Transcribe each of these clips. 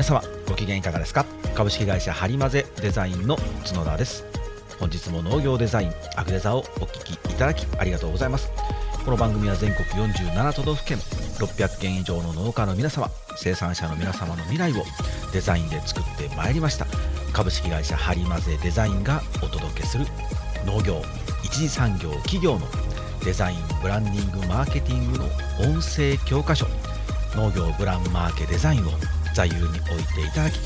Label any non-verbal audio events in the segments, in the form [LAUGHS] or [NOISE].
皆様ご機嫌いかがですか？株式会社ハリマゼデザインの角田です。本日も農業デザインアグデザをお聞きいただきありがとうございます。この番組は全国47都道府県600件以上の農家の皆様生産者の皆様の未来をデザインで作ってまいりました。株式会社ハリマゼデザインがお届けする農業一次産業企業のデザインブランディングマーケティングの音声教科書農業ブランマーケデザインを座右に置いていただき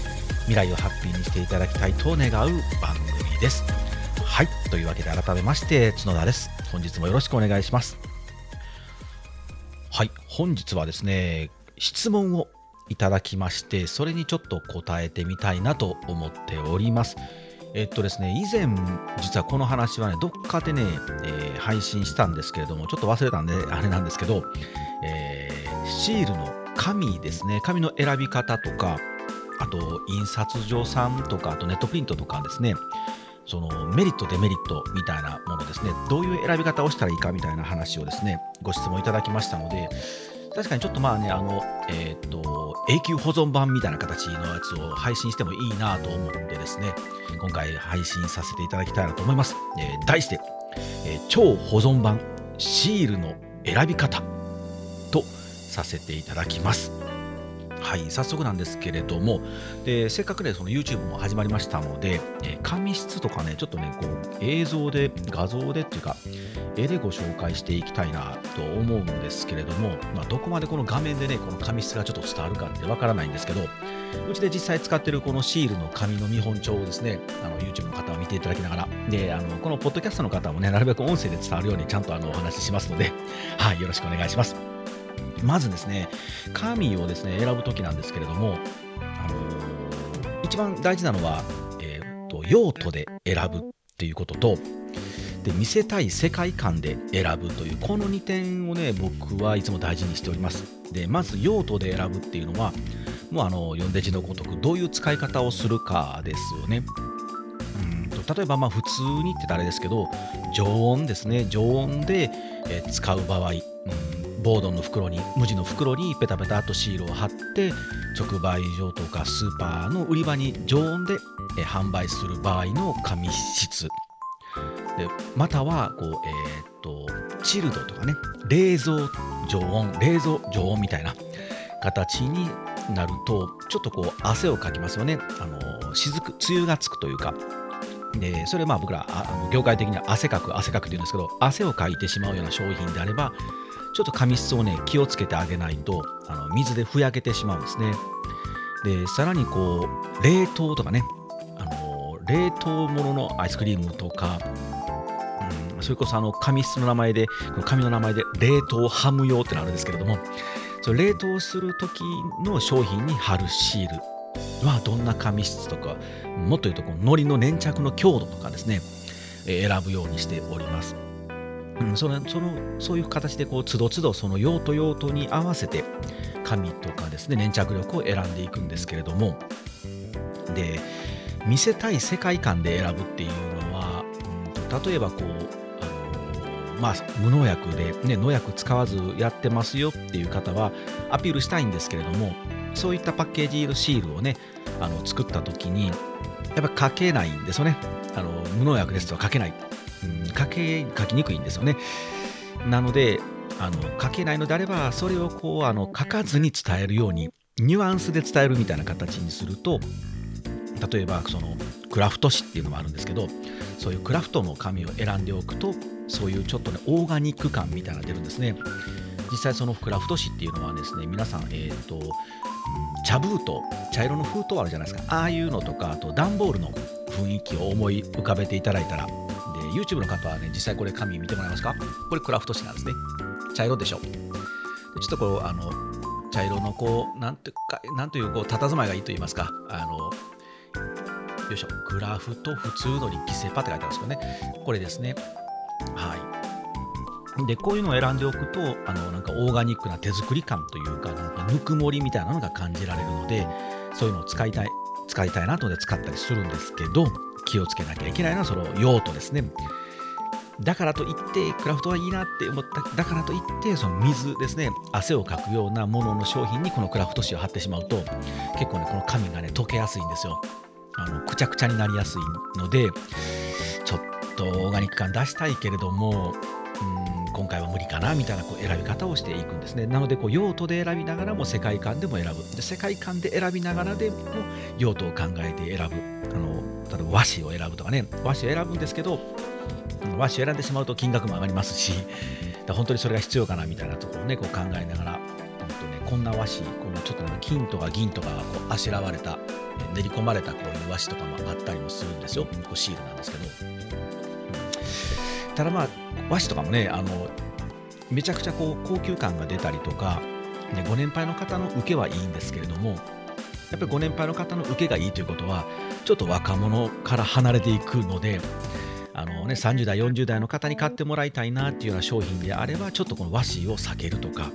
未来をハッピーにしていただきたいと願う番組です。はい。というわけで改めまして角田です。本日もよろしくお願いします。はい。本日はですね質問をいただきましてそれにちょっと答えてみたいなと思っております。えっとですね、以前、実はこの話はね、どっかでね、えー、配信したんですけれども、ちょっと忘れたんで、あれなんですけど、えー、シールの紙ですね、紙の選び方とか、あと、印刷所さんとか、あとネットプリントとかですね、そのメリット、デメリットみたいなものですね、どういう選び方をしたらいいかみたいな話をですね、ご質問いただきましたので、確かにちょっとまあね、あの、えっ、と、永久保存版みたいな形のやつを配信してもいいなと思ってですね、今回配信させていただきたいなと思います。えー、題して、えー、超保存版シールの選び方。させていただきます。はい、早速なんですけれども、でせっかくね、その YouTube も始まりましたので、えー、紙質とかね、ちょっとね、こう映像で、画像でっていうか、絵でご紹介していきたいなと思うんですけれども、まあ、どこまでこの画面でね、この紙質がちょっと伝わるかってわからないんですけど、うちで実際使ってるこのシールの紙の見本帳をですね、あの YouTube の方は見ていただきながら、で、あのこのポッドキャストの方もね、なるべく音声で伝わるようにちゃんとあのお話ししますので、はい、よろしくお願いします。まずですね、紙をですね、選ぶときなんですけれども、あのー、一番大事なのは、えーと、用途で選ぶっていうことと、で見せたい世界観で選ぶというこの2点をね僕はいつも大事にしております。でまず用途で選ぶっていうのはもうあの読んで字のごとくどういう使い方をするかですよね。うんと例えばまあ普通にって誰ですけど常温ですね。常温で、使う場合、ボードの袋に無地の袋にペタペタとシールを貼って直売所とかスーパーの売り場に常温で販売する場合の紙質。でまたはこう、えー、とチルドとかね冷蔵常温冷蔵常温みたいな形になるとちょっとこう汗をかきますよね。あの雫梅雨がつくというか。でそれまあ僕らあの業界的には汗かく汗かくって言うんですけど汗をかいてしまうような商品であればちょっと紙質をね気をつけてあげないとあの水でふやけてしまうんですね。でさらにこう冷凍とかねあの冷凍もののアイスクリームとか、うん、それこそあの紙質の名前でこの紙の名前で冷凍ハム用ってのあるんですけれどもそれ冷凍する時の商品に貼るシールはどんな紙質とかもっと言うとこの海苔の粘着の強度とかですね選ぶようにしております。うん、そのそのそういう形でこうつどつどその用途用途に合わせて紙とかですね粘着力を選んでいくんですけれども。で見せたい世界観で選ぶっていうのは、うん、例えばこうあのまあ無農薬で、ね、農薬使わずやってますよっていう方はアピールしたいんですけれどもそういったパッケージのシールをねあの作った時にやっぱ書けないんですよね。あの無農薬ですとは書けない、書け書きにくいんですよね。なのであの書けないのであればそれをこうあの書かずに伝えるようにニュアンスで伝えるみたいな形にすると例えばそのクラフト紙っていうのもあるんですけどそういうクラフトの紙を選んでおくとそういうちょっとねオーガニック感みたいなのが出るんですね実際そのクラフト紙っていうのはですね皆さんえっ、ー、と茶封筒茶色の封筒あるじゃないですかああいうのとかあと段ボールの雰囲気を思い浮かべていただいたら YouTube の方はね、実際これ紙見てもらえますか？これクラフト紙なんですね。茶色でしょ。ちょっとこう、あの、茶色のこう、なんていうか、なんという、こう、佇まいがいいと言いますか、あの、よいしょ、グラフと普通の力セパって書いてあるんですけどね。これですね。はい。で、こういうのを選んでおくと、あの、なんかオーガニックな手作り感というか、なんかぬくもりみたいなのが感じられるので、そういうのを使いたい、使いたいなとで使ったりするんですけど、気をつけなきゃいけないのはその用途ですね。だからといってクラフトはいいなって思っただからといってその水ですね汗をかくようなものの商品にこのクラフト紙を貼ってしまうと結構ねこの紙がね溶けやすいんですよあのくちゃくちゃになりやすいのでちょっとオーガニック感出したいけれどもうん今回は無理かなみたいなこう選び方をしていくんですね。なのでこう用途で選びながらも世界観でも選ぶ。で世界観で選びながらでも用途を考えて選ぶ。あの例えば和紙を選ぶとかね。和紙を選ぶんですけど和紙を選んでしまうと金額も上がりますし本当にそれが必要かなみたいなところをねこう考えながらねこんな和紙このちょっと金とか銀とかがこうあしらわれた練り込まれたこういう和紙とかもあったりもするんですよ。こうシールなんですけど、うん、ただまあ和紙とかもねあのめちゃくちゃこう高級感が出たりとか、ね、ご年配の方の受けはいいんですけれどもやっぱりご年配の方の受けがいいということはちょっと若者から離れていくのであの、ね、30代40代の方に買ってもらいたいなっていうような商品であればちょっとこの和紙を避けるとか、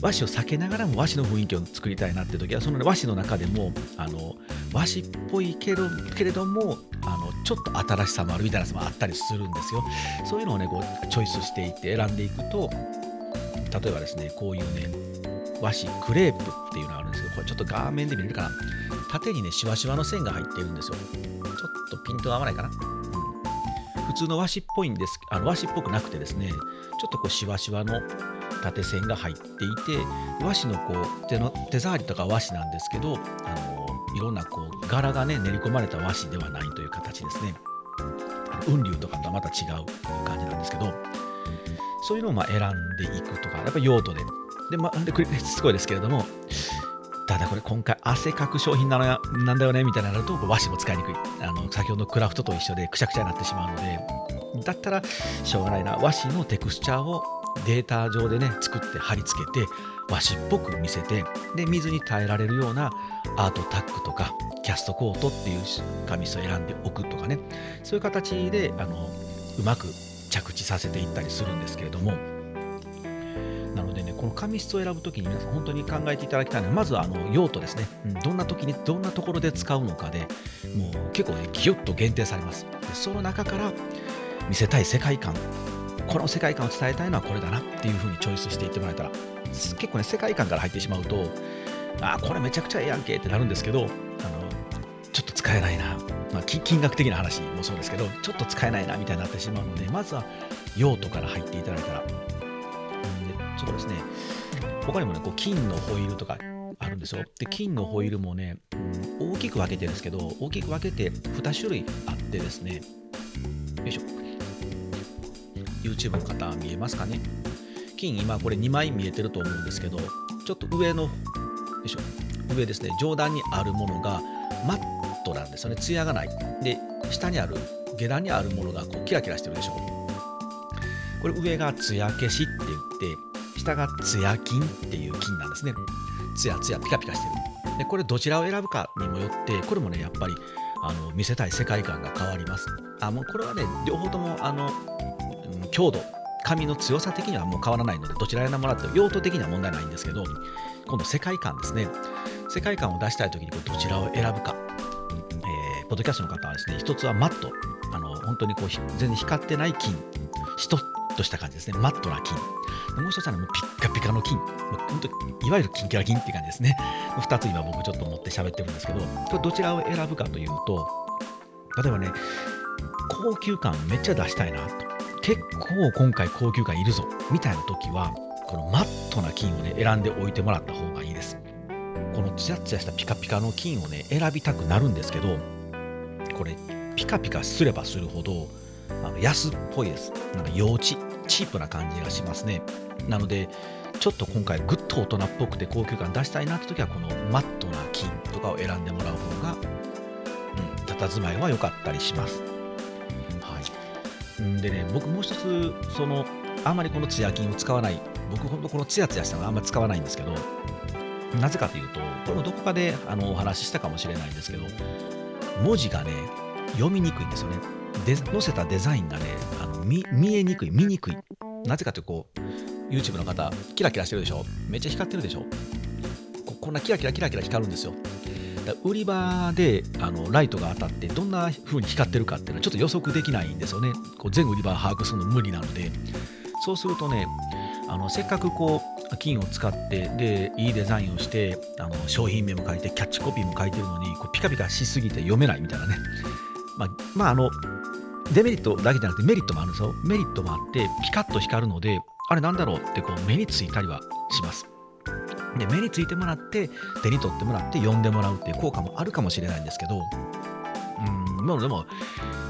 和紙を避けながらも和紙の雰囲気を作りたいなって時はその、和紙の中でもあの和紙っぽいけどけれどもあのちょっと新しさもあるみたいなやつもあったりするんですよ。そういうのをねこうチョイスしていって選んでいくと例えばですねこういうね和紙クレープっていうのがあるんですけどこれちょっと画面で見れるかな。縦にねしわしわの線が入っているんですよ。ちょっとピントが合わないかな、うん、通の和紙っぽいんですあの和紙っぽくなくてですねちょっとこうしわしわの縦線が入っていて和紙のこう手の手触りとか和紙なんですけどあのいろんなこう柄がね練り込まれた和紙ではないという形ですね。雲龍とかとはまた違う感じなんですけどそういうのをま選んでいくとかやっぱ用途で。で、まあ、で繰り返しすごいですけれどもただこれ今回汗かく商品なのやなんだよねみたいになると和紙も使いにくい。あの先ほどのクラフトと一緒でくしゃくちゃになってしまうのでだったらしょうがないな。和紙のテクスチャーをデータ上でね作って貼り付けて和紙っぽく見せてで水に耐えられるようなアートタックとかキャストコートっていう紙質を選んでおくとかね。そういう形であのうまく着地させていったりするんですけれどもなのでねこの紙質を選ぶときに皆さん本当に考えていただきたいのはまずはあの用途ですね、うん、どんな時にどんなところで使うのかでもう結構ねギュッと限定されます。でその中から見せたい世界観この世界観を伝えたいのはこれだなっていうふうにチョイスしていってもらえたら結構ね世界観から入ってしまうとあこれめちゃくちゃええやんけってなるんですけどあのちょっと使えないな、まあ、金額的な話もそうですけどちょっと使えないなみたいになってしまうのでまずは用途から入っていただいたら、そうですね。他にもねこう金のホイールとかあるんですよ。で金のホイールもね、うん、大きく分けてですけど大きく分けて2種類あってですね。よいしょ。YouTube の方見えますかね。金今これ2枚見えてると思うんですけどちょっと上のよいしょ。上ですね。上段にあるものがマットなんですよね。ツヤがない。で下にある下段にあるものがこうキラキラしてるでしょ。これ上がツヤ消しって言って下がツヤ金っていう金なんですね。ツヤツヤピカピカしてる。でこれどちらを選ぶかにもよってこれもねやっぱりあの見せたい世界観が変わります。あもうこれはね両方ともあの強度紙の強さ的にはもう変わらないのでどちら選んでもらっても用途的には問題ないんですけど今度世界観ですね。世界観を出したい時にこどちらを選ぶか、えー、ポッドキャストの方はですね一つはマット。あの本当にこう全然光ってない金しとした感じですね。マットな金。もう一つは、もうピッカピカの金。本当いわゆるキンキラ金っていう感じですね。2つ今僕ちょっと持って喋ってるんですけどこれどちらを選ぶかというと例えばね高級感めっちゃ出したいなと。結構今回高級感いるぞ。みたいな時はこのマットな金をね選んでおいてもらった方がいいです。このツヤツヤしたピカピカの金をね選びたくなるんですけどこれピカピカすればするほどあの安っぽいです。なんか幼稚。チープな感じがしますね。なのでちょっと今回ぐっと大人っぽくて高級感出したいなって時はこのマットな金とかを選んでもらう方が、うん、佇まいは良かったりします。はい。でね、僕もう一つ、その、あまりこのツヤ金を使わない、僕ほんとこのツヤツヤしたのあんまり使わないんですけど、なぜかというと、これもどこかであのお話ししたかもしれないんですけど、文字がね、読みにくいんですよね。で載せたデザインがね見、見えにくい、見にくい。なぜかというと、こう、YouTube の方、キラキラしてるでしょ？めっちゃ光ってるでしょ？こんなキラキラキラキラ光るんですよ。売り場であのライトが当たってどんな風に光ってるかっていうのはちょっと予測できないんですよね。こう全売り場把握するの無理なので。そうするとね、あのせっかくこう金を使ってでいいデザインをしてあの商品名も書いてキャッチコピーも書いてるのにこうピカピカしすぎて読めないみたいなね。まあ、まあ、あのデメリットだけじゃなくてメリットもあるんですよ。メリットもあってピカッと光るのであれなんだろうってこう目についたりはします。で目についてもらって手に取ってもらって呼んでもらうっていう効果もあるかもしれないんですけどうんでも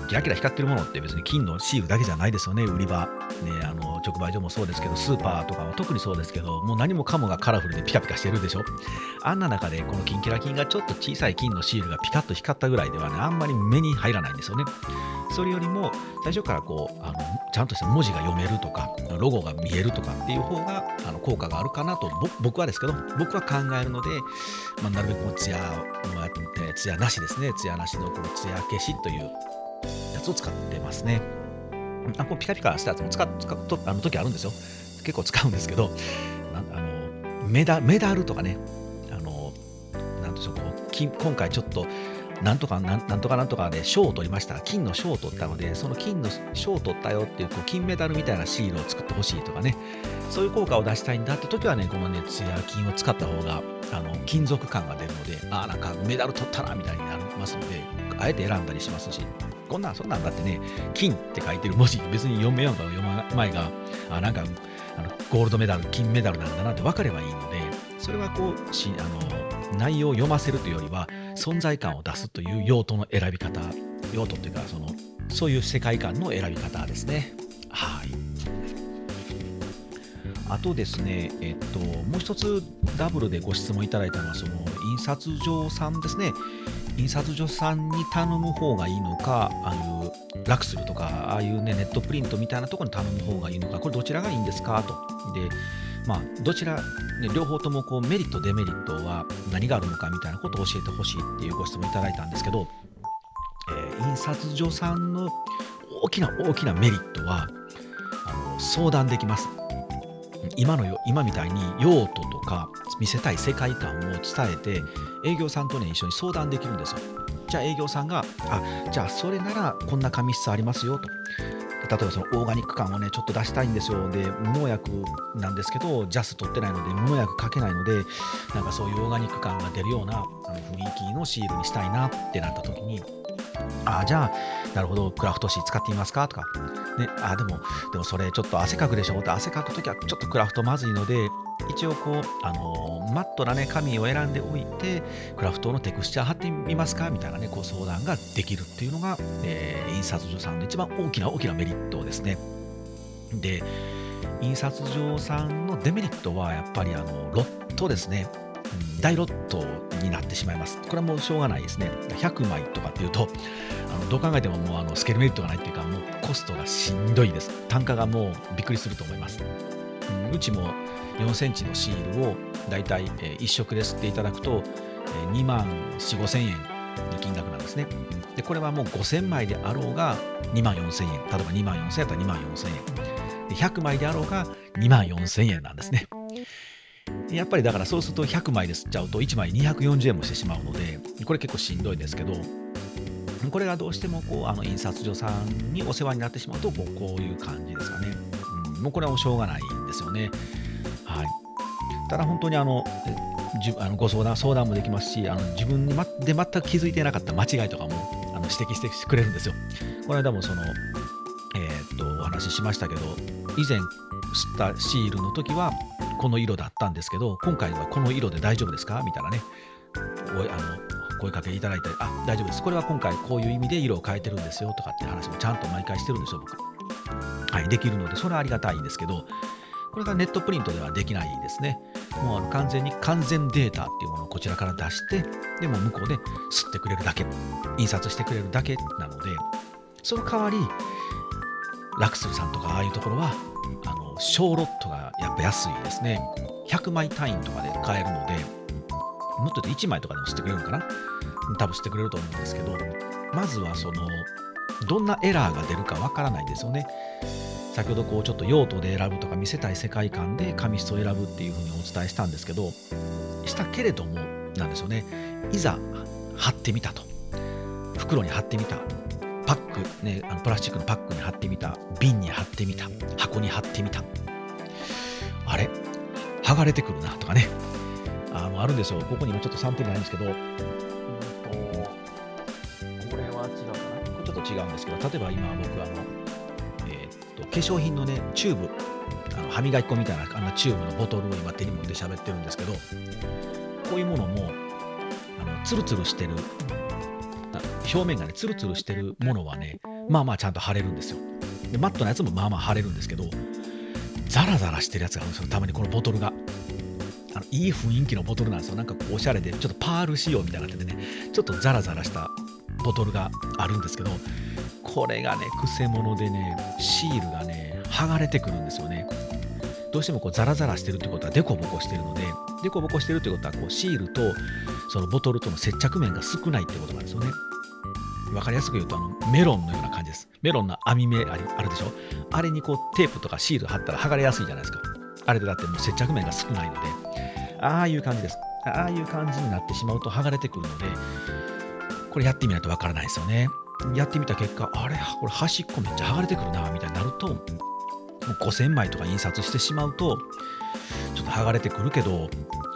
キラキラ光ってるものって別に金のシールだけじゃないですよね、売り場。ね、あの直売所もそうですけど、スーパーとかは特にそうですけど、もう何もかもがカラフルでピカピカしてるでしょ。あんな中で、このキンキラキンがちょっと小さい金のシールがピカッと光ったぐらいではね、あんまり目に入らないんですよね。それよりも、最初からこう、あのちゃんとした文字が読めるとか、ロゴが見えるとかっていう方があの効果があるかなと、僕はですけど、僕は考えるので、まあ、なるべくこうツヤ、まあ、ツヤなしですね、ツヤなしのこのツヤ消しというやつを使ってますね。あこピカピカしたやつも使う使うとあの時あるんですよ。結構使うんですけど、あのメダメダルとかね、あのなんでしょうこう今回ちょっとなんとかなんなんとかなんとかで賞を取りました。金の賞を取ったので、その金の賞を取ったよっていうこう金メダルみたいなシールを作ってほしいとかね、そういう効果を出したいんだって時はね、このね、ツヤ金を使った方があの金属感が出るので、ああ、なんかメダル取ったなみたいになりますので、あえて選んだりしますし、こんなんそんなんだってね、金って書いてる文字、別に読めようか読まないが、あなんかあのゴールドメダル、金メダルなんだなって分かればいいので、それはこうしあの内容を読ませるというよりは、存在感を出すという用途の選び方、用途っていうか、そのそういう世界観の選び方ですね。はい。あとですね、えっと、もう一つダブルでご質問いただいたのは、その印刷所さんですね。印刷所さんに頼む方がいいのか、ああいうラクスルとか、ああいうね、ネットプリントみたいなところに頼む方がいいのか、これどちらがいいんですか？と。で、まあ、どちら、ね、両方ともこうメリット、デメリットは何があるのかみたいなことを教えてほしいっていうご質問いただいたんですけど、えー、印刷所さんの大きな大きなメリットは、あの相談できます。今のよ今みたいに用途とか見せたい世界観を伝えて営業さんとね一緒に相談できるんですよ。じゃあ営業さんがあじゃあそれならこんな紙質ありますよと。例えばそのオーガニック感をねちょっと出したいんですよ。で無農薬なんですけどジャス取ってないので無農薬かけないのでなんかそういうオーガニック感が出るようなあの雰囲気のシールにしたいなってなった時にあじゃあ、なるほど、クラフト紙使ってみますか？とか、ね、あでも、でもそれちょっと汗かくでしょ？って汗かくときはちょっとクラフトまずいので、一応こう、あのー、マットなね、紙を選んでおいて、クラフトのテクスチャー貼ってみますか？みたいなね、こう相談ができるっていうのが、えー、印刷所さんの一番大きな大きなメリットですね。で、印刷所さんのデメリットはやっぱりあのロットですね。大ロットになってしまいます。これはもうしょうがないですね。100枚とかっていうと、あのどう考えてももうあのスケールメリットがないっていうか、もうコストがしんどいです。単価がもうびっくりすると思います。う、ちも4センチのシールをだいたい1色で吸っていただくと、2万4、5千円の金額なんですね。で、これはもう5000枚であろうが2万4千円。例えば2万4千円だったら2万4千円。100枚であろうが2万4千円なんですね。やっぱりだからそうすると100枚で吸っちゃうと1枚240円もしてしまうので、これ結構しんどいですけど、これがどうしてもこうあの印刷所さんにお世話になってしまうとこうこういう感じですかね、うん。もうこれはもうしょうがないんですよね。はい、ただ本当にあのじあのご相談相談もできますしあの自分で全く気づいてなかった間違いとかもあの指摘してくれるんですよ。この間もその、えー、っとお話ししましたけど以前吸ったシールの時はこの色だったんですけど今回はこの色で大丈夫ですか？みたいなね。おあの声かけいただいてあ大丈夫です。これは今回こういう意味で色を変えてるんですよとかって話もちゃんと毎回してるんですよ僕。はいできるのでそれはありがたいんですけどこれがネットプリントではできないですね。もうあの完全に完全データっていうものをこちらから出してでも向こうで吸ってくれるだけ印刷してくれるだけなのでその代わりラクスルさんとかああいうところはあの小ロットがやっぱ安いですね。100枚単位とかで買えるので、もっと言うと1枚とかでも吸ってくれるのかな？多分吸ってくれると思うんですけど、まずはその、どんなエラーが出るかわからないですよね。先ほどこうちょっと用途で選ぶとか見せたい世界観で紙質を選ぶっていうふうにお伝えしたんですけど、したけれども、なんですよね。いざ貼ってみたと。袋に貼ってみた。パック、ね、あのプラスチックのパックに貼ってみた。瓶に貼ってみた。箱に貼ってみた。あれ？剥がれてくるなとかね。あのあるんですよ。ここにもちょっとサンプルないんですけど、うんとこれは違うかな。これちょっと違うんですけど、例えば今僕あの、えーっと化粧品のね、チューブ、あの歯磨き粉みたいなあんなチューブのボトルを今手に持って喋ってるんですけど、こういうものも、あのツルツルしてる、あ表面がね、ツルツルしてるものはね、まあまあちゃんと貼れるんですよ。で、マットなやつもまあまあ貼れるんですけど、ザラザラしてるやつがあるんですよ、たまにこのボトルが。あのいい雰囲気のボトルなんですよ。なんかこうおしゃれで、ちょっとパール仕様みたいなっててね、ちょっとザラザラしたボトルがあるんですけど、これがね、くせ者でね、シールがね、剥がれてくるんですよね。どうしてもこうザラザラしてるってことはデコボコしてるので、デコボコしてるってことはこうシールとそのボトルとの接着面が少ないってことなんですよね。わかりやすく言うとあのメロンのような感じです。メロンの網目ありあるでしょ？あれにこうテープとかシール貼ったら剥がれやすいじゃないですか。あれでだってもう接着面が少ないので、ああいう感じです。ああいう感じになってしまうと剥がれてくるので、これやってみないとわからないですよね。やってみた結果、あれ、これ端っこめっちゃ剥がれてくるな、みたいになると、もう5000枚とか印刷してしまうと、ちょっと剥がれてくるけど、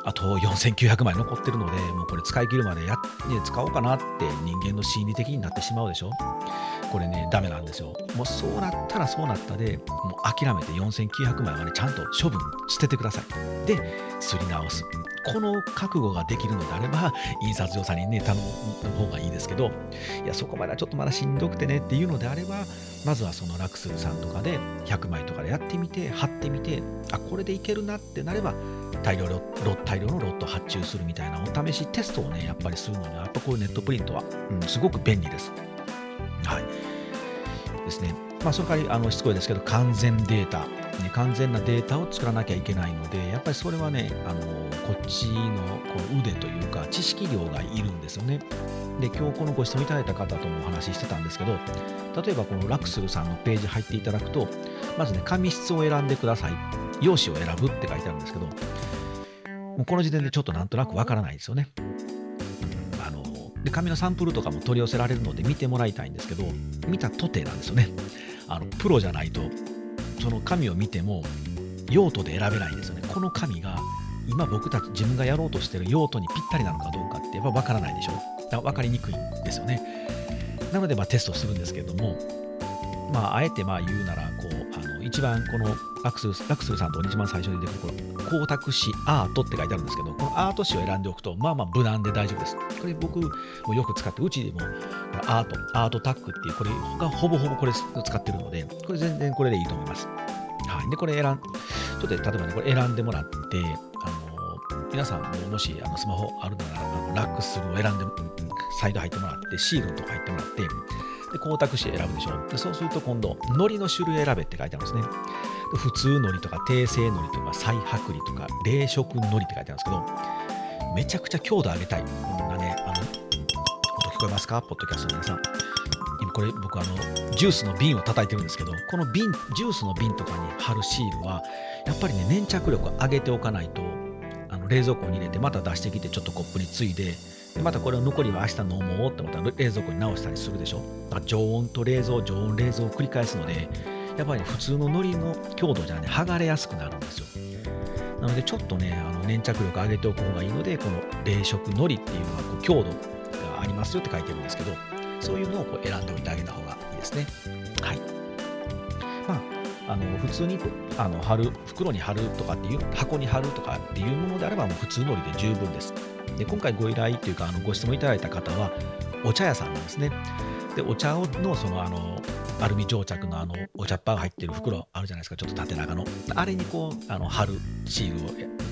あと4900枚残ってるので、もうこれ使い切るまでや、ね、使おうかなって人間の心理的になってしまうでしょ？これね、ダメなんですよ。もうそうなったらそうなったで、もう諦めて4900枚はね、ちゃんと処分、捨ててください。で、すり直す。この覚悟ができるのであれば、印刷所さんにね、頼む方がいいですけど、いや、そこまではちょっとまだしんどくてねっていうのであれば、まずはそのラクスルさんとかで100枚とかでやってみて、貼ってみて、あ、これでいけるなってなれば、大量大量のロット発注するみたいなお試しテストをね、やっぱりするのには、やっぱこういうネットプリントは、うん、すごく便利です。はい。ですね。まあ、その代わり、あの、しつこいですけど、完全データ、ね、完全なデータを作らなきゃいけないので、やっぱりそれはね、あの、こっちのこう腕というか、知識量がいるんですよね。で、今日このご質問いただいた方ともお話ししてたんですけど、例えばこのラクスルさんのページ入っていただくと、まずね、紙質を選んでください。用紙を選ぶって書いてあるんですけど、もうこの時点でちょっとなんとなくわからないですよね。あので紙のサンプルとかも取り寄せられるので見てもらいたいんですけど、見たとてなんですよね。あのプロじゃないと、その紙を見ても用途で選べないんですよね。この神が今僕たち自分がやろうとしてる用途にぴったりなのかどうかってやっぱ分からないでしょ。だ分かりにくいんですよね。なのでまあテストするんですけれども、まあ、あえてまあ言うなら、こう、一番このラクスルラクスルさんと一番最初に出てくるこの光沢紙アートって書いてあるんですけど、このアート紙を選んでおくと、まあまあ無難で大丈夫です。これ僕もよく使って、うちでもアート、アートタックっていう、これがほぼほぼこれ使ってるので、これ全然これでいいと思います。はい。で、これ選ん、ちょっと例えばね、これ選んでもらって、あの、皆さんももしあのスマホあるなら、あのラックスを選んで、サイド入ってもらって、シールとか入ってもらって、で光沢紙選ぶでしょでそうすると今度、糊の種類選べって書いてあるんですね。で普通糊とか低性糊とか再剥離とか冷食糊って書いてあるんですけど、めちゃくちゃ強度上げたい。こんなね、あの、音聞こえますか？ポッドキャストの皆さん。今これ僕あの、ジュースの瓶を叩いてるんですけど、この瓶、ジュースの瓶とかに貼るシールは、やっぱりね、粘着力を上げておかないと、あの冷蔵庫に入れてまた出してきてちょっとコップについでまたこれを残りは明日飲もうって思った冷蔵庫に直したりするでしょ？常温と冷蔵常温冷蔵を繰り返すのでやっぱり、普通の海苔の強度じゃね剥がれやすくなるんですよ。なのでちょっとねあの粘着力上げておく方がいいのでこの冷食海苔っていうのはこう強度がありますよって書いてるんですけどそういうのをこう選んでおいてあげた方がいいですね。はい。まああの普通にあの貼る袋に貼るとかっていう箱に貼るとかっていうものであればもう普通のりで十分です。で今回ご依頼というかあのご質問いただいた方はお茶屋さんなんですね。でお茶のそのあのアルミ蒸着のあのお茶っ葉が入ってる袋あるじゃないですか。ちょっと縦長の。あれにこうあの貼るシールを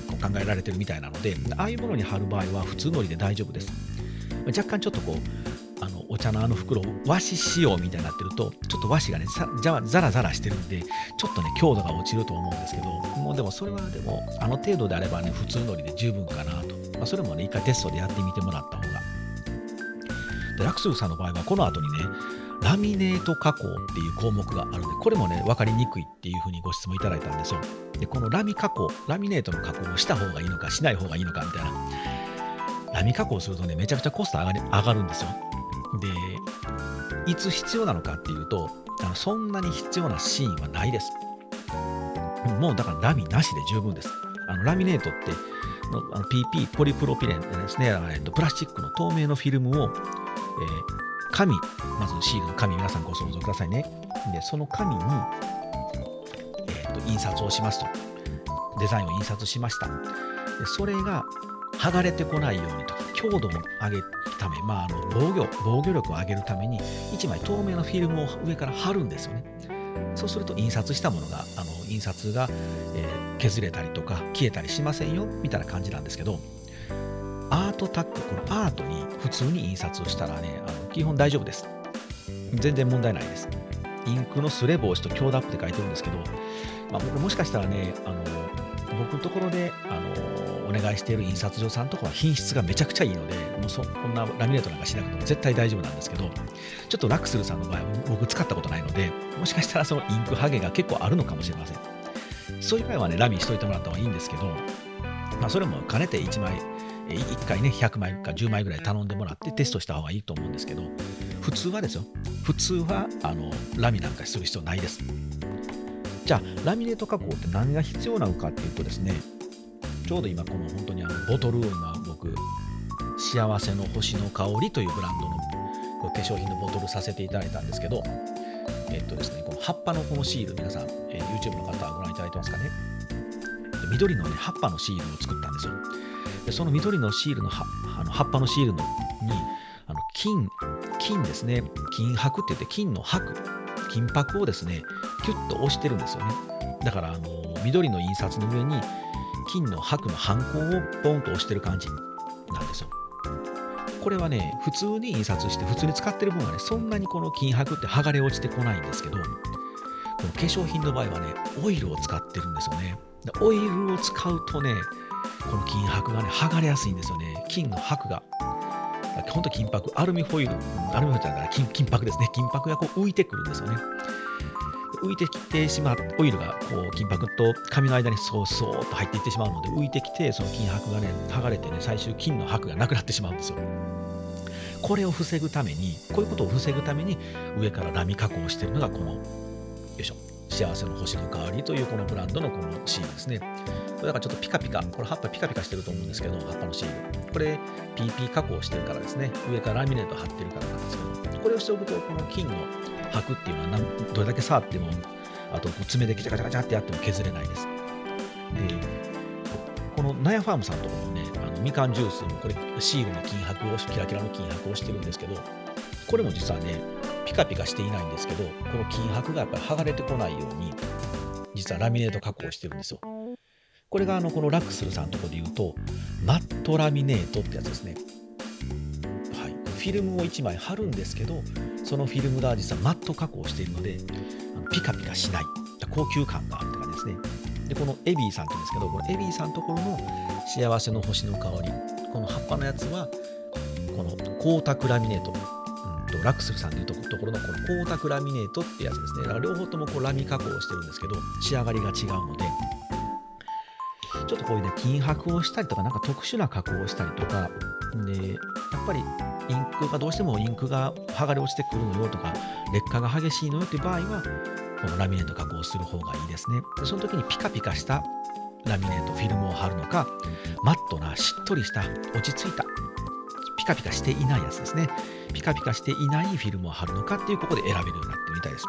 こう考えられてるみたいなのでああいうものに貼る場合は普通のりで大丈夫です。若干ちょっとこうあのお茶のあの袋和紙仕様みたいになってるとちょっと和紙がねザラザラしてるんでちょっとね強度が落ちると思うんですけどもうでもそれはでもあの程度であればね普通のりで十分かなと、まあ、それもね一回テストでやってみてもらった方が。でラクスルさんの場合はこの後にねラミネート加工っていう項目があるんでこれもね分かりにくいっていうふうにご質問いただいたんですよ。でこのラミ加工ラミネートの加工をした方がいいのかしない方がいいのかみたいな。ラミ加工するとね、めちゃくちゃコスト上が上がるんですよ。で、いつ必要なのかっていうと、あのそんなに必要なシーンはないです。もうだからラミなしで十分です。あのラミネートってあの PP、ポリプロピレンですね、えっと、プラスチックの透明のフィルムを、えー、紙、まずシールの紙、皆さんご想像くださいね。で、その紙に、えーと、印刷をしますと。デザインを印刷しました。でそれが剥がれてこないようにとか、強度を上げるため、まあ、あの防御防御力を上げるために、1枚透明のフィルムを上から貼るんですよね。そうすると印刷したものが、あの印刷が、えー、削れたりとか消えたりしませんよみたいな感じなんですけど、アートタック、このアートに普通に印刷をしたらね、あの基本大丈夫です。全然問題ないです。インクのすれ防止と強打って書いてるんですけど、まあ、僕もしかしたらね、あの僕のところであのお願いしている印刷所さんとかは品質がめちゃくちゃいいので、もうそこんなラミネートなんかしなくても絶対大丈夫なんですけど、ちょっとラクスルさんの場合は僕使ったことないので、もしかしたらそのインクハゲが結構あるのかもしれません。そういう場合はね、ラミしといてもらった方がいいんですけど、まあ、それも兼ねて1枚、1回ね、100枚か10枚ぐらい頼んでもらってテストした方がいいと思うんですけど、普通はですよ、普通はあのラミなんかする必要ないです。じゃあ、ラミネート加工って何が必要なのかっていうとですね、ちょうど今この本当にあのボトルを今僕、幸せの星の香りというブランドのこう化粧品のボトルさせていただいたんですけど、えっとですね、この葉っぱのこのシール、皆さん、え、YouTube の方はご覧いただいてますかね。緑のね、葉っぱのシールを作ったんですよ。でその緑のシールの葉あの葉っぱのシールのに、あの金、金ですね、金箔って言って金の箔、金箔をですね、キュッと押してるんですよね。だから、あの緑の印刷の上に金の箔のハンコをポンと押してる感じなんですよ。これはね、普通に印刷して、普通に使ってる分はね、そんなにこの金箔って剥がれ落ちてこないんですけど、この化粧品の場合はね、オイルを使ってるんですよね。オイルを使うとね、この金箔がね、剥がれやすいんですよね。金の箔が。本当金箔、アルミホイル、アルミホイルだから金金箔ですね。金箔がこう浮いてくるんですよね。浮いてきてしまう、オイルがこう金箔と紙の間にそうそうと入っていってしまうので、浮いてきて、その金箔がね、剥がれてね、最終金の箔がなくなってしまうんですよ。これを防ぐために、こういうことを防ぐために、上からラミ加工してるのがこの、よいしょ、幸せの星の代わりというこのブランドのこのシールですね。これだからちょっとピカピカ、これ葉っぱピカピカしてると思うんですけど、葉っぱのシール。これ PP 加工してるからですね。上からラミネート貼ってるからなんですけど、これをしておくと、この金の箔っていうのはどれだけ触っても、あと爪でガチャガチャガチャってやっても削れないです。で、このナヤファームさんところのね、あのみかんジュースもこれシールの金箔を、キラキラの金箔をしてるんですけど、これも実はね、ピカピカしていないんですけど、この金箔がやっぱり剥がれてこないように、実はラミネート加工してるんですよ。これがあのこのラクスルさんのとこで言うと、マットラミネートってやつですね。フィルムを1枚貼るんですけど、そのフィルムが実はマット加工しているので、ピカピカしない、高級感があるって感じですね。で、このエビーさんって言うんですけど、このエビーさんのところの幸せの星の香り、この葉っぱのやつは、この光沢ラミネート、とラクスルさんでいうところのこの光沢ラミネートってやつですね。だから両方ともこうラミ加工をしてるんですけど、仕上がりが違うので、ちょっとこういうね、金箔をしたりとか、なんか特殊な加工をしたりとか、で、やっぱりインクがどうしてもインクが剥がれ落ちてくるのよとか、劣化が激しいのよっていう場合は、このラミネート加工する方がいいですね。でその時にピカピカしたラミネート、フィルムを貼るのか、マットな、しっとりした、落ち着いた、ピカピカしていないやつですね。ピカピカしていないフィルムを貼るのかっていうここで選べるようになってるみたいです。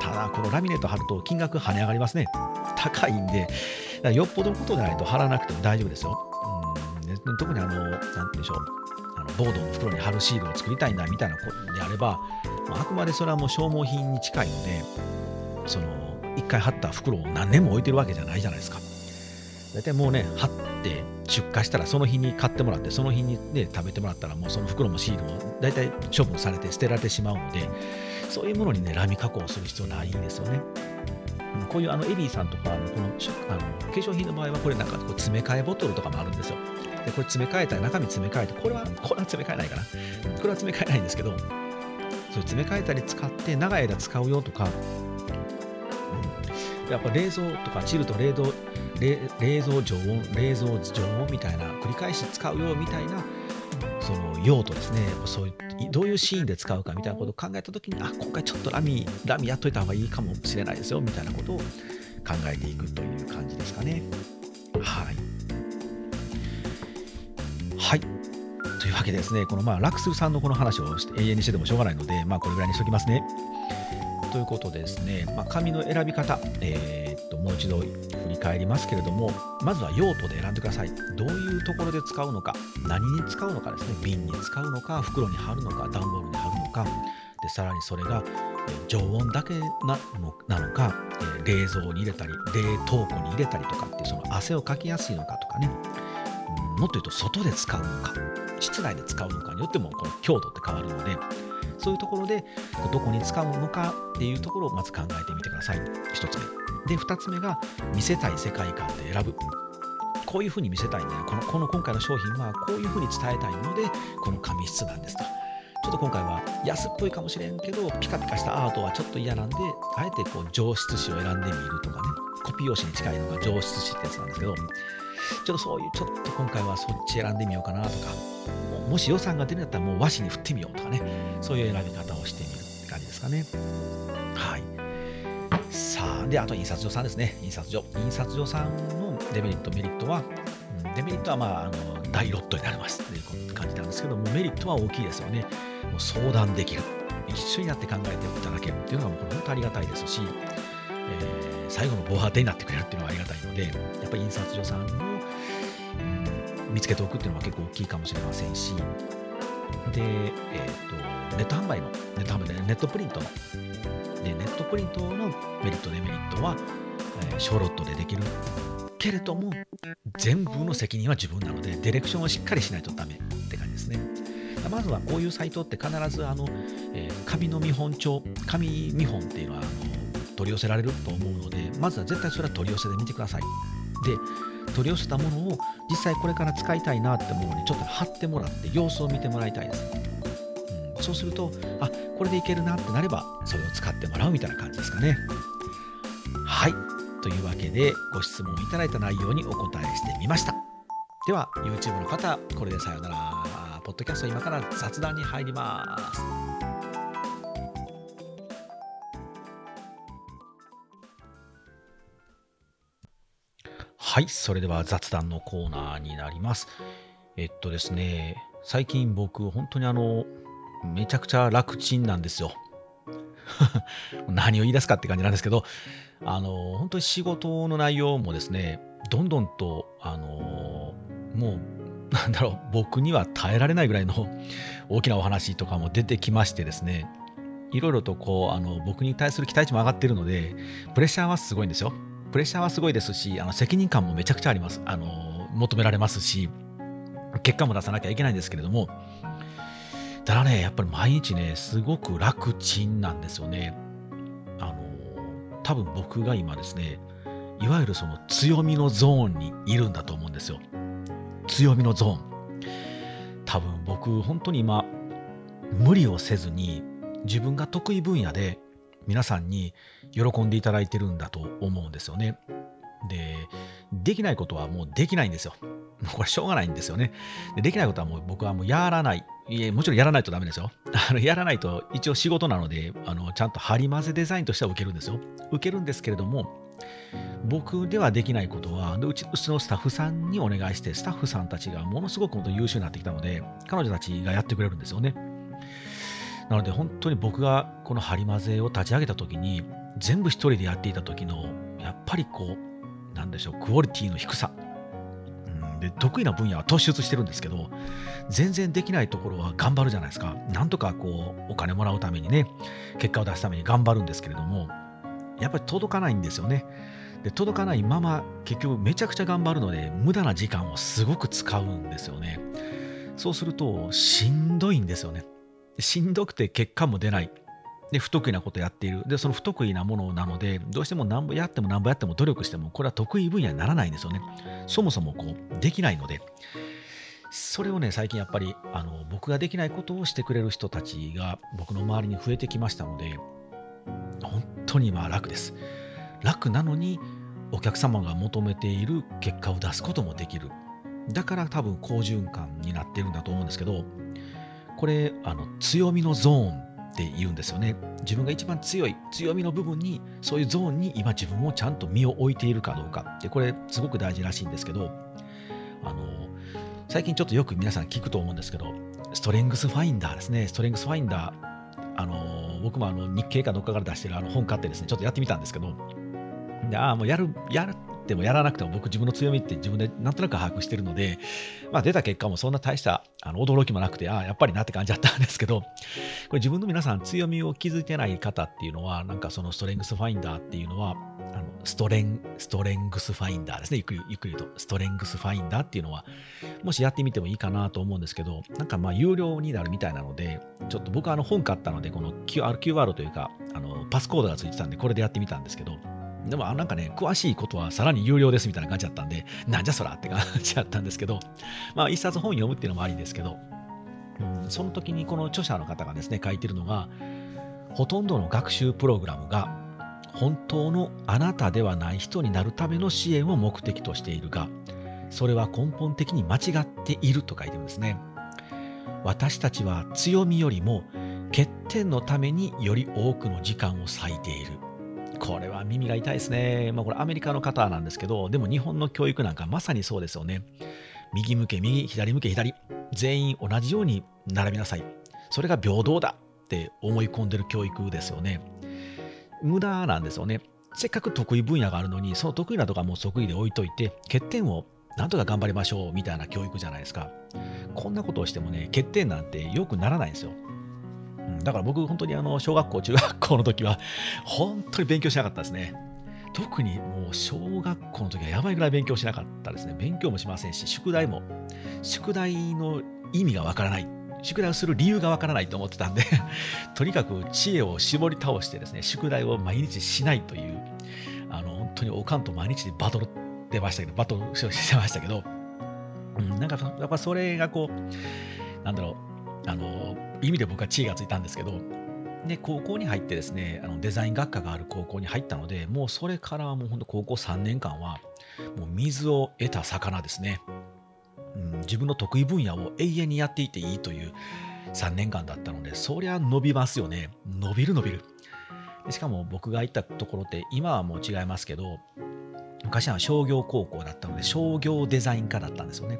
ただ、このラミネート貼ると金額跳ね上がりますね。高いんで、よっぽどのことじゃないと貼らなくても大丈夫ですよ。うん、特にあの、なんて言うんでしょう。あのボードの袋に貼るシールを作りたいんだみたいなことであれば、まあ、あくまでそれはもう消耗品に近いので、その、一回貼った袋を何年も置いてるわけじゃないじゃないですか。大体もうね、貼って出荷したらその日に買ってもらって、その日にね、食べてもらったらもうその袋もシールも大体処分されて捨てられてしまうので、そういうものにね、ラミ加工する必要ないんですよね。こういうあのエリーさんとか、このあの化粧品の場合は、これなんかこう詰め替えボトルとかもあるんですよ。でこれ詰め替えたら中身詰め替えてこれはこれは詰め替えないかな。これは詰め替えないんですけどそれ詰め替えたり使って長い間使うよとか、うん、やっぱ冷蔵とかチルと冷凍冷冷蔵常温冷蔵常温みたいな繰り返し使うよみたいな用途ですね。そういうどういうシーンで使うかみたいなことを考えた時にあ今回ちょっとラミラミやっといた方がいいかもしれないですよみたいなことを考えていくという感じですかね。はい。はい。というわけでですねこのまあラクスルさんのこの話を永遠にしててもしょうがないのでまあこれぐらいにしときますね。ということでですね、まあ、紙の選び方、えー、ともう一度振り返りますけれども、まずは用途で選んでください。どういうところで使うのか、何に使うのかですね、瓶に使うのか、袋に貼るのか、段ボールに貼るのか、でさらにそれが常温だけなのなのか、冷蔵に入れたり、冷凍庫に入れたりとかって、その汗をかきやすいのかとかね、もっと言うと外で使うのか、室内で使うのかによってもこの強度って変わるので、そういうところでどこに使うのかっていうところをまず考えてみてください。1つ目。で、2つ目が見せたい世界観で選ぶ。こういうふうに見せたいんだよ。このこの今回の商品はこういうふうに伝えたいので、この紙質なんですと。ちょっと今回は安っぽいかもしれんけど、ピカピカしたアートはちょっと嫌なんで、あえてこう上質紙を選んでみるとかね、コピー用紙に近いのが上質紙ってやつなんですけど、ちょっとそういうちょっと今回はそっち選んでみようかなとか、もし予算が出るんだったらもう和紙に振ってみようとかね、そういう選び方をしてみるって感じですかね。で、あと印刷所さんですね。印刷所。印刷所さんのデメリット、メリットは、うん、デメリットはまあ、あの大ロットになりますという感じなんですけども、メリットは大きいですよね。もう相談できる。一緒になって考えていただけるっていうのがもう本当ありがたいですし、えー、最後の防波堤になってくれるっていうのはありがたいので、やっぱり印刷所さんの見つけておくっていうのは結構大きいかもしれませんし、で、えーと、ネット販売の、ネット販売で、ネットプリントの、で、ネットプリントのメリット、デメリットは、えー、小ロットでできるけれども、全部の責任は自分なので、ディレクションをしっかりしないとダメって感じですね。まずはこういうサイトって必ずあの、えー、紙の見本帳、紙見本っていうのはあの取り寄せられると思うので、まずは絶対それは取り寄せで見てください。で、取り寄せたものを実際これから使いたいなってものにちょっと貼ってもらって様子を見てもらいたいです、そうするとあこれでいけるなってなればそれを使ってもらうみたいな感じですかね。はい。というわけでご質問いただいた内容にお答えしてみました。では YouTube の方これでさよなら。ポッドキャスト今から雑談に入ります。はい、それでは雑談のコーナーになります。えっとですね、最近僕、本当にあの、めちゃくちゃ楽ちんなんですよ。[LAUGHS] 何を言い出すかって感じなんですけど、あの、本当に仕事の内容もですね、どんどんと、あの、もう、[LAUGHS] なんだろう、僕には耐えられないぐらいの [LAUGHS] 大きなお話とかも出てきましてですね、いろいろとこう、あの、僕に対する期待値も上がっているので、プレッシャーはすごいんですよ。プレッシャーはすごいですし、あの責任感もめちゃくちゃあります。あの求められますし、結果も出さなきゃいけないんですけれども、ただね、やっぱり毎日ね、すごく楽ちんなんですよね。あの多分僕が今ですね、いわゆるその強みのゾーンにいるんだと思うんですよ。強みのゾーン。多分僕、本当に今、無理をせずに自分が得意分野で皆さんに喜んでいただいてるんだと思うんですよね。で、できないことはもうできないんですよ。[LAUGHS] これしょうがないんですよね。でできないことはもう僕はもうやらない。いえ、もちろんやらないとダメですよ。[LAUGHS] あのやらないと一応仕事なので、あのちゃんと張り混ぜデザインとしては受けるんですよ。受けるんですけれども、僕ではできないことはうちうちのスタッフさんにお願いしてスタッフさんたちがものすごく本当優秀になってきたので彼女たちがやってくれるんですよねなので本当に僕がこのハリマゼを立ち上げた時に全部一人でやっていた時のやっぱりこうなんでしょうクオリティの低さ、うん、で得意な分野は突出してるんですけど全然できないところは頑張るじゃないですか。なんとかこうお金もらうためにね結果を出すために頑張るんですけれどもやっぱり届かないんですよね。で届かないまま結局めちゃくちゃ頑張るので無駄な時間をすごく使うんですよね。そうするとしんどいんですよね。しんどくて結果も出ない。で、不得意なことやっている。で、その不得意なものなので、どうしても何ぼやっても何ぼやっても努力しても、これは得意分野にならないんですよね。そもそもこう、できないので。それをね、最近やっぱり、あの、僕ができないことをしてくれる人たちが僕の周りに増えてきましたので、本当に今楽です。楽なのに、お客様が求めている結果を出すこともできる。だから多分好循環になってるんだと思うんですけど、これ、あの強みのゾーンって言うんですよね。自分が一番強い強みの部分に、そういうゾーンに今自分をちゃんと身を置いているかどうかって、これすごく大事らしいんですけど、あの、最近ちょっとよく皆さん聞くと思うんですけど、ストレングスファインダーですね。ストレングスファインダー、あの僕もあの日経かどっかから出してるあの本買ってですね、ちょっとやってみたんですけど、でああ、もうやる、やるてもやらなくても僕自分の強みって自分でなんとなく把握してるので、まあ、出た結果もそんな大したあの驚きもなくて、ああ、やっぱりなって感じだったんですけど、これ自分の皆さん強みを気づいてない方っていうのは、なんかそのストレングスファインダーっていうのは、あのストレン、ストレングスファインダーですね。ゆっくりゆっくりと。ストレングスファインダーっていうのは、もしやってみてもいいかなと思うんですけど、なんかまあ有料になるみたいなので、ちょっと僕はあの本買ったので、この QR, QR というか、あのパスコードがついてたんで、これでやってみたんですけど、でもなんかね、詳しいことはさらに有料ですみたいな感じだったんで、なんじゃそらって感じだったんですけど、まあ一冊本読むっていうのもありですけど、うん、その時にこの著者の方がですね、書いてるのが、ほとんどの学習プログラムが本当のあなたではない人になるための支援を目的としているが、それは根本的に間違っていると書いてるんですね。私たちは強みよりも欠点のためにより多くの時間を割いている。これは耳が痛いですね。まあこれアメリカの方なんですけど、でも日本の教育なんかまさにそうですよね。右向け右、左向け左。全員同じように並びなさい。それが平等だって思い込んでる教育ですよね。無駄なんですよね。せっかく得意分野があるのに、その得意なとかも得意で置いといて、欠点をなんとか頑張りましょうみたいな教育じゃないですか。こんなことをしてもね、欠点なんて良くならないんですよ。だから僕、本当にあの小学校、中学校の時は、[LAUGHS] 本当に勉強しなかったですね。特にもう小学校の時はやばいぐらい勉強しなかったですね。勉強もしませんし、宿題も、宿題の意味がわからない宿題をする理由がわからないと思ってたんで [LAUGHS] とにかく知恵を絞り倒してですね、宿題を毎日しないという、あの、本当におかんと毎日でバトルってましたけど、バトルしてましたけど、うん、なんかやっぱそれがこう、なんだろう、あの、意味で僕は知恵がついたんですけど、で、高校に入ってですね、あのデザイン学科がある高校に入ったので、もうそれからはもう本当高校3年間は、もう水を得た魚ですね。うん、自分の得意分野を永遠にやっていていいという3年間だったので、そりゃ伸びますよね。伸びる伸びる。しかも僕が行ったところって今はもう違いますけど、昔は商業高校だったので商業デザイン科だったんですよね。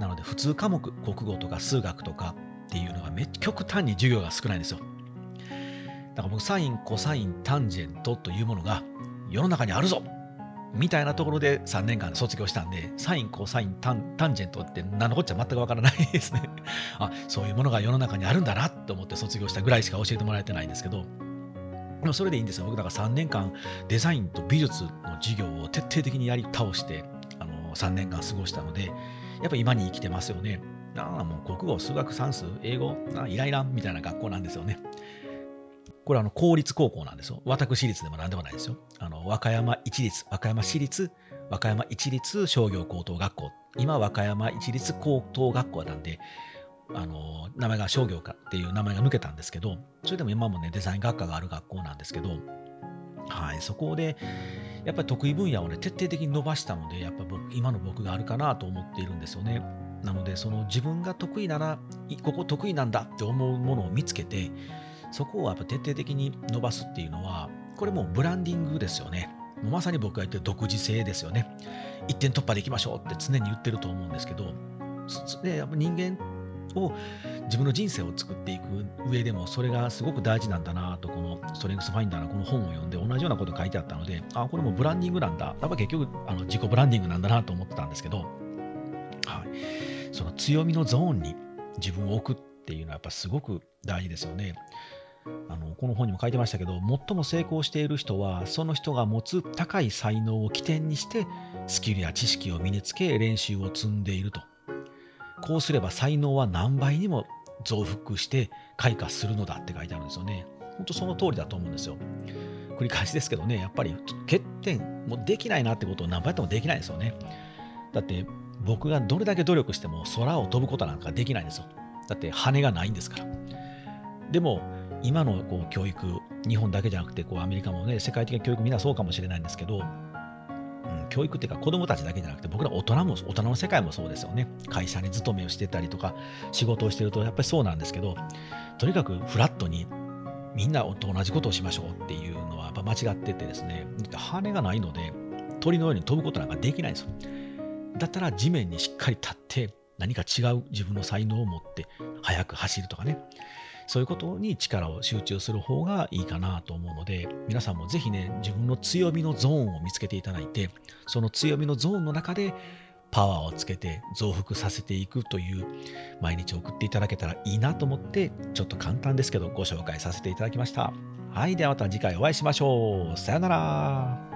なので普通科目、国語とか数学とかっていうのがめ極端に授業が少ないんですよ。だから僕サイン、コサイン、タンジェントというものが世の中にあるぞみたいなところで3年間卒業したんで、サイン、コサイン、タンタンジェントって何のこっちゃ全くわからないですね。[LAUGHS] あ、そういうものが世の中にあるんだなと思って卒業したぐらいしか教えてもらえてないんですけど、でもそれでいいんですよ。僕だから3年間デザインと美術の授業を徹底的にやり倒して、あの3年間過ごしたので、やっぱ今に生きてますよね。ああ、もう国語、数学、算数、英語、あイライラみたいな学校なんですよね。これあの公立高校なんですよ。私立でも何でもないですよ。あの和歌山一律、和歌山市立、和歌山一律商業高等学校。今、和歌山一律高等学校なんで、あの名前が商業科っていう名前が抜けたんですけど、それでも今もね、デザイン学科がある学校なんですけど、はい、そこで、やっぱり得意分野をね、徹底的に伸ばしたので、やっぱ僕、今の僕があるかなと思っているんですよね。なので、その自分が得意なら、ここ得意なんだって思うものを見つけて、そこをやっぱ徹底的に伸ばすっていうのは、これもうブランディングですよね。もうまさに僕が言ってる独自性ですよね。一点突破でいきましょうって常に言ってると思うんですけど、でやっぱ人間を自分の人生を作っていく上でもそれがすごく大事なんだなとこのストレングスファインダーのこの本を読んで同じようなこと書いてあったのであこれもブランディングなんだやっぱ結局あの自己ブランディングなんだなと思ってたんですけど、はい、その強みのゾーンに自分を置くっていうのはやっぱすごく大事ですよね。あのこの本にも書いてましたけど最も成功している人はその人が持つ高い才能を起点にしてスキルや知識を身につけ練習を積んでいると。こうすれば才能は何倍にも増幅して開花するのだって書いてあるんですよね。本当その通りだと思うんですよ。繰り返しですけどねやっぱり欠点もできないなってことを何倍やってもできないですよね。だって僕がどれだけ努力しても空を飛ぶことなんかできないんですよ。だって羽がないんですから。でも今のこう教育、日本だけじゃなくてこうアメリカもね、世界的な教育みんなそうかもしれないんですけど、うん教育っていうか子供たちだけじゃなくて僕ら大人も大人の世界もそうですよね。会社に勤めをしてたりとか仕事をしてるとやっぱりそうなんですけどとにかくフラットにみんなと同じことをしましょうっていうのはやっぱ間違っててですね。羽がないので鳥のように飛ぶことなんかできないんですよ。だったら地面にしっかり立って何か違う自分の才能を持って速く走るとかねそういうことに力を集中する方がいいかなと思うので皆さんもぜひね自分の強みのゾーンを見つけていただいてその強みのゾーンの中でパワーをつけて増幅させていくという毎日送っていただけたらいいなと思ってちょっと簡単ですけどご紹介させていただきました。はい、ではまた次回お会いしましょう。さよなら。